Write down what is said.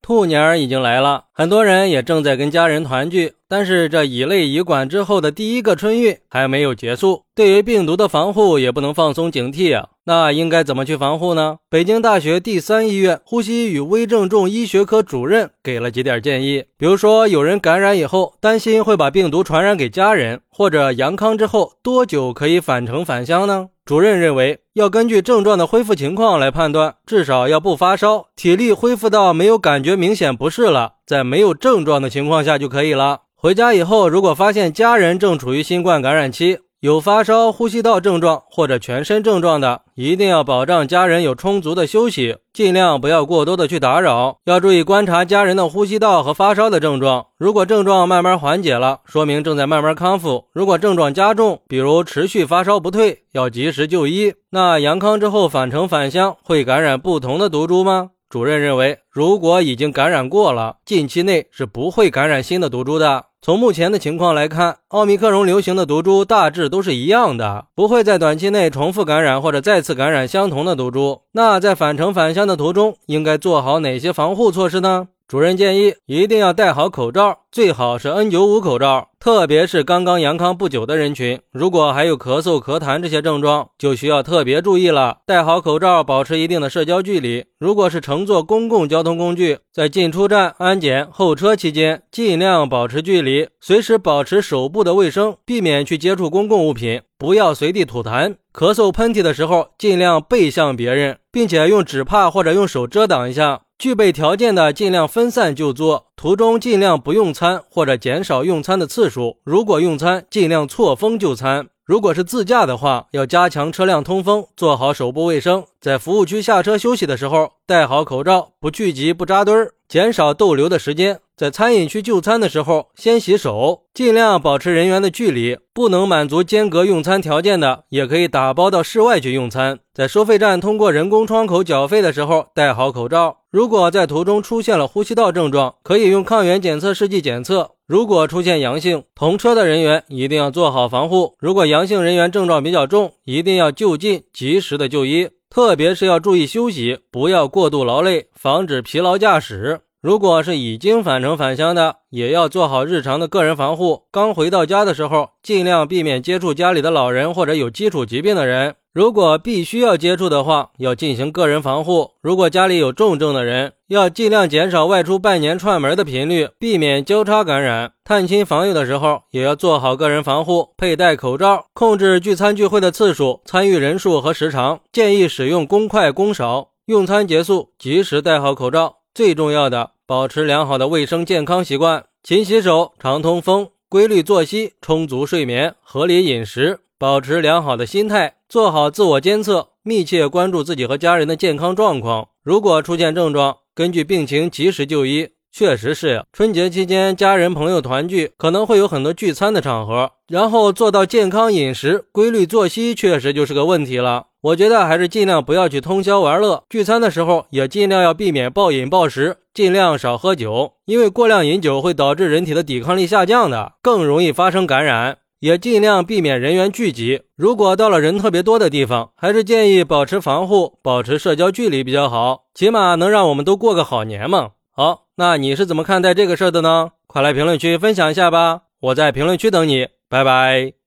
兔年儿已经来了，很多人也正在跟家人团聚。但是这以泪以管之后的第一个春运还没有结束，对于病毒的防护也不能放松警惕啊。那应该怎么去防护呢？北京大学第三医院呼吸与危重症医学科主任给了几点建议。比如说，有人感染以后，担心会把病毒传染给家人，或者阳康之后多久可以返程返乡呢？主任认为，要根据症状的恢复情况来判断，至少要不发烧，体力恢复到没有感觉觉明显不适了，在没有症状的情况下就可以了。回家以后，如果发现家人正处于新冠感染期，有发烧、呼吸道症状或者全身症状的，一定要保障家人有充足的休息，尽量不要过多的去打扰。要注意观察家人的呼吸道和发烧的症状，如果症状慢慢缓解了，说明正在慢慢康复；如果症状加重，比如持续发烧不退，要及时就医。那阳康之后返程返乡会感染不同的毒株吗？主任认为，如果已经感染过了，近期内是不会感染新的毒株的。从目前的情况来看，奥密克戎流行的毒株大致都是一样的，不会在短期内重复感染或者再次感染相同的毒株。那在返程返乡的途中，应该做好哪些防护措施呢？主任建议一定要戴好口罩，最好是 N95 口罩，特别是刚刚阳康不久的人群，如果还有咳嗽、咳痰这些症状，就需要特别注意了。戴好口罩，保持一定的社交距离。如果是乘坐公共交通工具，在进出站、安检、候车期间，尽量保持距离，随时保持手部的卫生，避免去接触公共物品，不要随地吐痰。咳嗽、喷嚏的时候，尽量背向别人，并且用纸帕或者用手遮挡一下。具备条件的尽量分散就坐，途中尽量不用餐或者减少用餐的次数。如果用餐，尽量错峰就餐。如果是自驾的话，要加强车辆通风，做好手部卫生。在服务区下车休息的时候，戴好口罩，不聚集、不扎堆儿，减少逗留的时间。在餐饮区就餐的时候，先洗手，尽量保持人员的距离。不能满足间隔用餐条件的，也可以打包到室外去用餐。在收费站通过人工窗口缴费的时候，戴好口罩。如果在途中出现了呼吸道症状，可以用抗原检测试剂检测。如果出现阳性，同车的人员一定要做好防护。如果阳性人员症状比较重，一定要就近及时的就医，特别是要注意休息，不要过度劳累，防止疲劳驾驶。如果是已经返程返乡的，也要做好日常的个人防护。刚回到家的时候，尽量避免接触家里的老人或者有基础疾病的人。如果必须要接触的话，要进行个人防护。如果家里有重症的人，要尽量减少外出拜年串门的频率，避免交叉感染。探亲访友的时候，也要做好个人防护，佩戴口罩，控制聚餐聚会的次数、参与人数和时长。建议使用公筷公勺。用餐结束，及时戴好口罩。最重要的，保持良好的卫生健康习惯，勤洗手，常通风，规律作息，充足睡眠，合理饮食，保持良好的心态，做好自我监测，密切关注自己和家人的健康状况。如果出现症状，根据病情及时就医。确实是呀，春节期间家人朋友团聚，可能会有很多聚餐的场合，然后做到健康饮食、规律作息，确实就是个问题了。我觉得还是尽量不要去通宵玩乐，聚餐的时候也尽量要避免暴饮暴食，尽量少喝酒，因为过量饮酒会导致人体的抵抗力下降的，更容易发生感染。也尽量避免人员聚集，如果到了人特别多的地方，还是建议保持防护，保持社交距离比较好，起码能让我们都过个好年嘛。好，那你是怎么看待这个事儿的呢？快来评论区分享一下吧，我在评论区等你，拜拜。